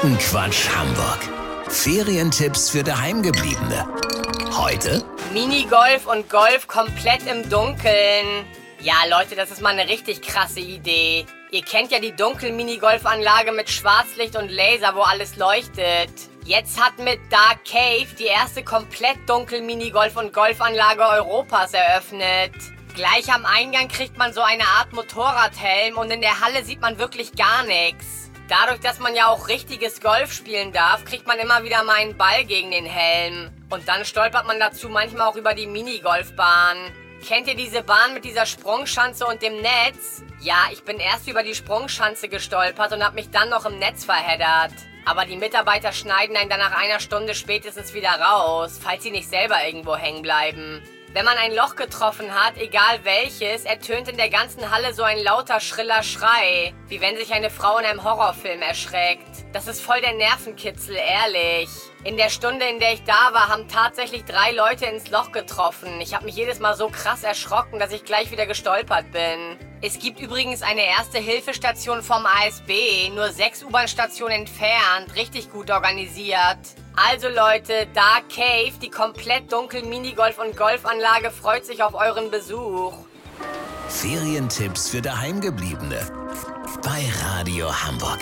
Quotenquatsch Hamburg. Ferientipps für Daheimgebliebene. Heute Minigolf und Golf komplett im Dunkeln. Ja, Leute, das ist mal eine richtig krasse Idee. Ihr kennt ja die Dunkel-Minigolfanlage mit Schwarzlicht und Laser, wo alles leuchtet. Jetzt hat mit Dark Cave die erste komplett dunkel Minigolf- und Golfanlage Europas eröffnet. Gleich am Eingang kriegt man so eine Art Motorradhelm und in der Halle sieht man wirklich gar nichts. Dadurch, dass man ja auch richtiges Golf spielen darf, kriegt man immer wieder mal einen Ball gegen den Helm. Und dann stolpert man dazu manchmal auch über die Minigolfbahn. Kennt ihr diese Bahn mit dieser Sprungschanze und dem Netz? Ja, ich bin erst über die Sprungschanze gestolpert und hab mich dann noch im Netz verheddert. Aber die Mitarbeiter schneiden einen dann nach einer Stunde spätestens wieder raus, falls sie nicht selber irgendwo hängen bleiben. Wenn man ein Loch getroffen hat, egal welches, ertönt in der ganzen Halle so ein lauter, schriller Schrei, wie wenn sich eine Frau in einem Horrorfilm erschreckt. Das ist voll der Nervenkitzel, ehrlich. In der Stunde, in der ich da war, haben tatsächlich drei Leute ins Loch getroffen. Ich habe mich jedes Mal so krass erschrocken, dass ich gleich wieder gestolpert bin. Es gibt übrigens eine erste Hilfestation vom ASB, nur sechs U-Bahn-Stationen entfernt, richtig gut organisiert. Also Leute, Dark Cave, die komplett dunkel Minigolf- und Golfanlage freut sich auf euren Besuch. Ferientipps für Daheimgebliebene. Bei Radio Hamburg.